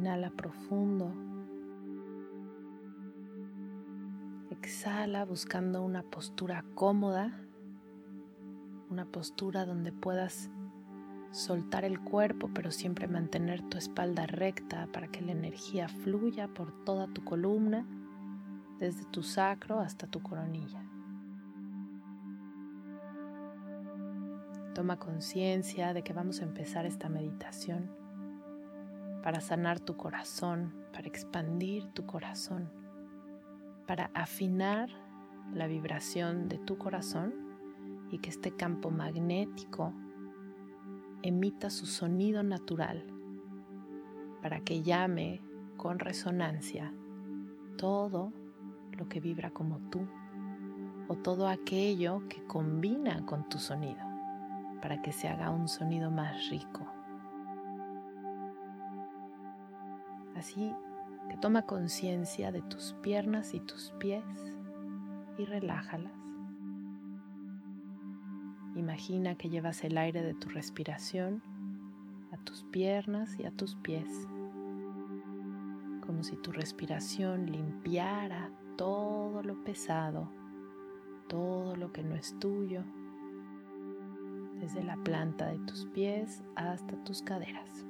Inhala profundo. Exhala buscando una postura cómoda, una postura donde puedas soltar el cuerpo, pero siempre mantener tu espalda recta para que la energía fluya por toda tu columna, desde tu sacro hasta tu coronilla. Toma conciencia de que vamos a empezar esta meditación para sanar tu corazón, para expandir tu corazón, para afinar la vibración de tu corazón y que este campo magnético emita su sonido natural para que llame con resonancia todo lo que vibra como tú o todo aquello que combina con tu sonido para que se haga un sonido más rico. Así que toma conciencia de tus piernas y tus pies y relájalas. Imagina que llevas el aire de tu respiración a tus piernas y a tus pies, como si tu respiración limpiara todo lo pesado, todo lo que no es tuyo, desde la planta de tus pies hasta tus caderas.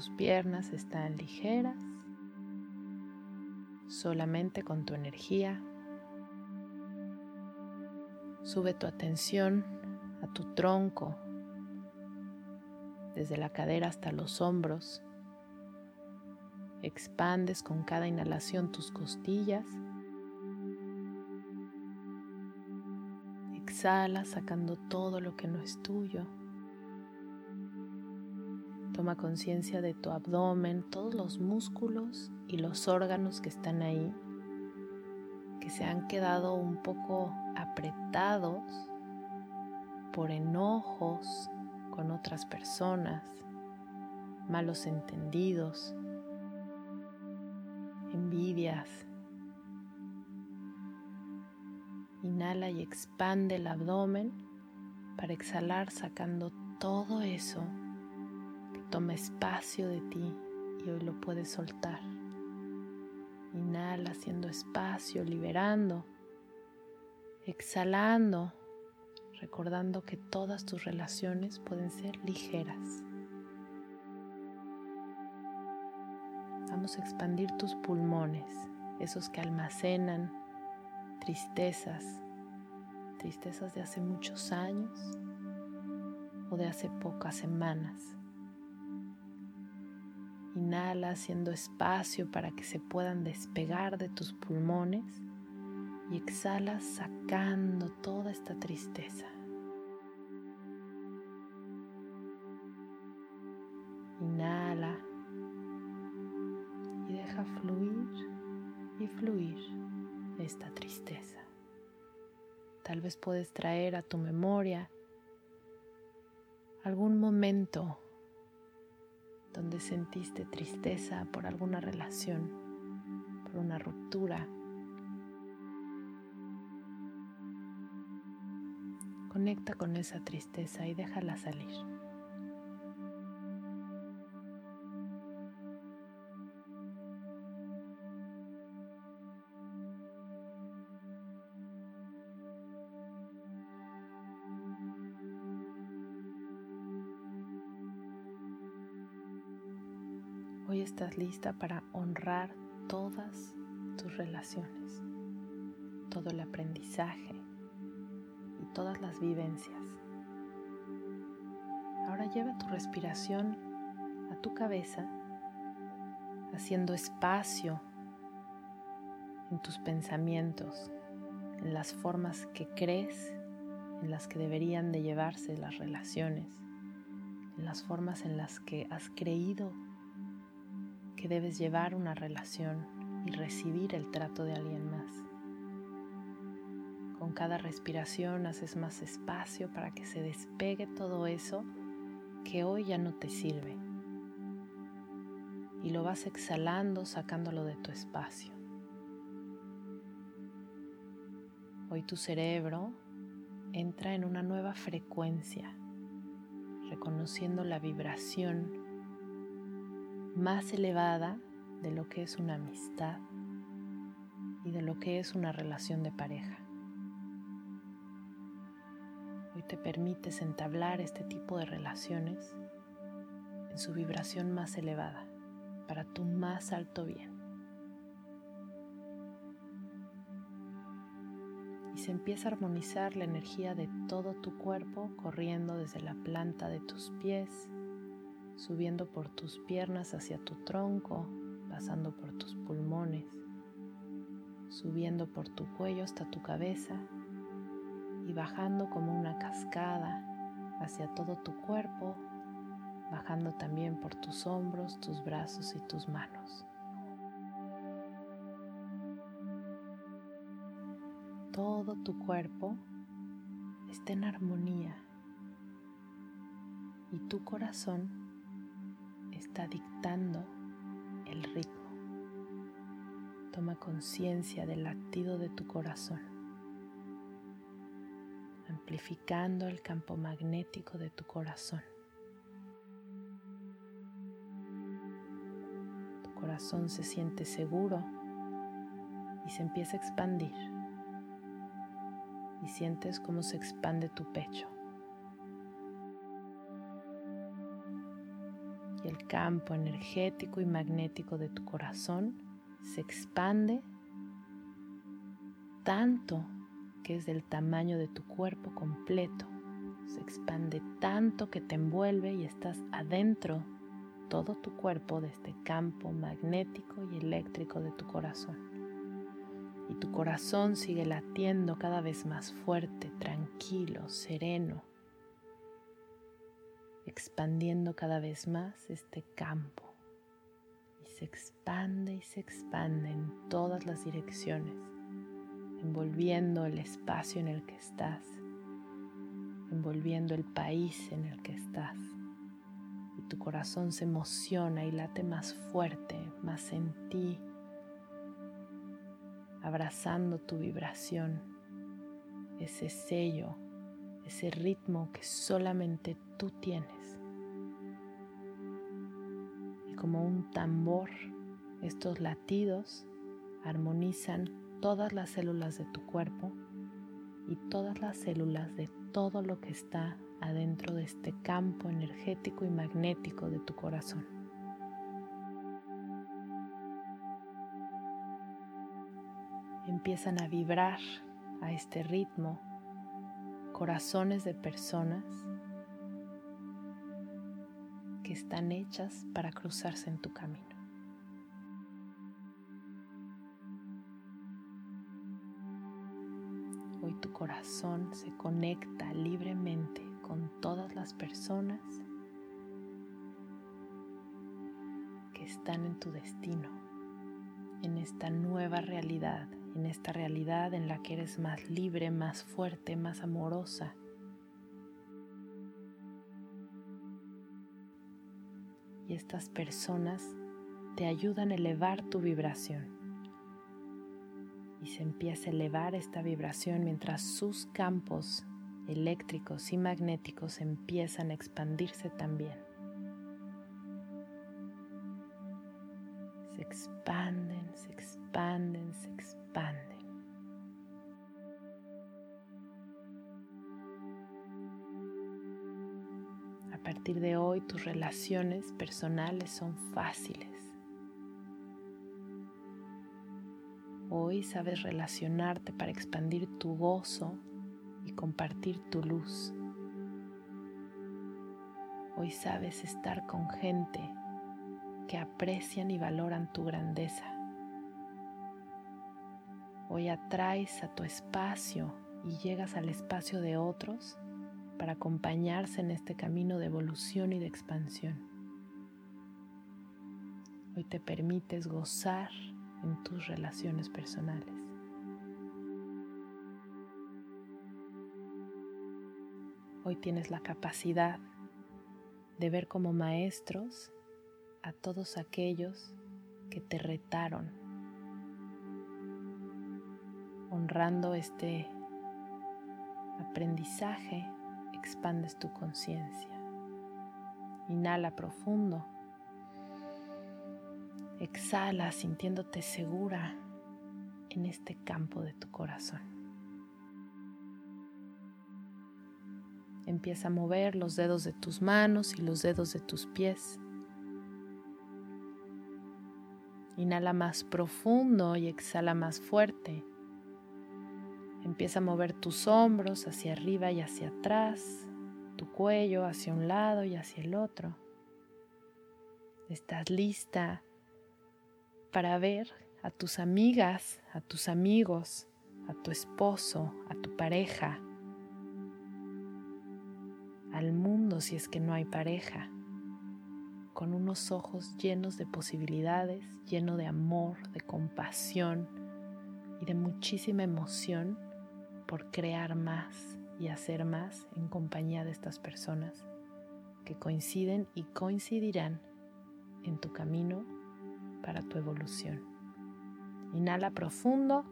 Tus piernas están ligeras, solamente con tu energía. Sube tu atención a tu tronco, desde la cadera hasta los hombros. Expandes con cada inhalación tus costillas. Exhala sacando todo lo que no es tuyo. Toma conciencia de tu abdomen, todos los músculos y los órganos que están ahí, que se han quedado un poco apretados por enojos con otras personas, malos entendidos, envidias. Inhala y expande el abdomen para exhalar sacando todo eso toma espacio de ti y hoy lo puedes soltar. Inhala haciendo espacio, liberando, exhalando recordando que todas tus relaciones pueden ser ligeras. Vamos a expandir tus pulmones, esos que almacenan tristezas, tristezas de hace muchos años o de hace pocas semanas. Inhala haciendo espacio para que se puedan despegar de tus pulmones y exhala sacando toda esta tristeza. Inhala y deja fluir y fluir esta tristeza. Tal vez puedes traer a tu memoria algún momento donde sentiste tristeza por alguna relación, por una ruptura Conecta con esa tristeza y déjala salir. Hoy estás lista para honrar todas tus relaciones, todo el aprendizaje, todas las vivencias. Ahora lleva tu respiración a tu cabeza, haciendo espacio en tus pensamientos, en las formas que crees en las que deberían de llevarse las relaciones, en las formas en las que has creído que debes llevar una relación y recibir el trato de alguien más. Con cada respiración haces más espacio para que se despegue todo eso que hoy ya no te sirve. y lo vas exhalando sacándolo de tu espacio. Hoy tu cerebro entra en una nueva frecuencia, reconociendo la vibración más elevada de lo que es una amistad y de lo que es una relación de pareja. Hoy te permites entablar este tipo de relaciones en su vibración más elevada, para tu más alto bien. Y se empieza a armonizar la energía de todo tu cuerpo corriendo desde la planta de tus pies, subiendo por tus piernas hacia tu tronco, pasando por tus pulmones, subiendo por tu cuello hasta tu cabeza y bajando como una cascada hacia todo tu cuerpo, bajando también por tus hombros, tus brazos y tus manos. Todo tu cuerpo está en armonía y tu corazón está dictando el ritmo. Toma conciencia del latido de tu corazón, amplificando el campo magnético de tu corazón. Tu corazón se siente seguro y se empieza a expandir. Y sientes cómo se expande tu pecho. Campo energético y magnético de tu corazón se expande tanto que es del tamaño de tu cuerpo completo. Se expande tanto que te envuelve y estás adentro todo tu cuerpo de este campo magnético y eléctrico de tu corazón. Y tu corazón sigue latiendo cada vez más fuerte, tranquilo, sereno, expandiendo cada vez más este campo se expande y se expande en todas las direcciones, envolviendo el espacio en el que estás, envolviendo el país en el que estás. Y tu corazón se emociona y late más fuerte, más en ti, abrazando tu vibración, ese sello, ese ritmo que solamente tú tienes como un tambor, estos latidos armonizan todas las células de tu cuerpo y todas las células de todo lo que está adentro de este campo energético y magnético de tu corazón. Empiezan a vibrar a este ritmo corazones de personas están hechas para cruzarse en tu camino. Hoy tu corazón se conecta libremente con todas las personas que están en tu destino, en esta nueva realidad, en esta realidad en la que eres más libre, más fuerte, más amorosa, y estas personas te ayudan a elevar tu vibración. Y se empieza a elevar esta vibración mientras sus campos eléctricos y magnéticos empiezan a expandirse también. Se expanden, se expanden, se expanden. Partir de hoy tus relaciones personales son fáciles. Hoy sabes relacionarte para expandir tu gozo y compartir tu luz. Hoy sabes estar con gente que aprecian y valoran tu grandeza. Hoy atraes a tu espacio y llegas al espacio de otros para acompañarse en este camino de evolución y de expansión. Hoy te permites gozar en tus relaciones personales. Hoy tienes la capacidad de ver como maestros a todos aquellos que te retaron, honrando este aprendizaje, expandes tu conciencia. Inhala profundo. Exhala sintiéndote segura en este campo de tu corazón. Empieza a mover los dedos de tus manos y los dedos de tus pies. Inhala más profundo y exhala más fuerte. Empieza a mover tus hombros hacia arriba y hacia atrás, tu cuello hacia un lado y hacia el otro. Estás lista para ver a tus amigas, a tus amigos, a tu esposo, a tu pareja, al mundo si es que no hay pareja, con unos ojos llenos de posibilidades, lleno de amor, de compasión y de muchísima emoción por crear más y hacer más en compañía de estas personas que coinciden y coincidirán en tu camino para tu evolución. Inhala profundo,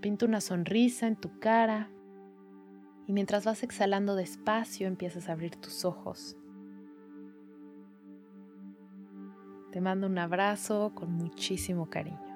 pinta una sonrisa en tu cara y mientras vas exhalando despacio empiezas a abrir tus ojos. Te mando un abrazo con muchísimo cariño.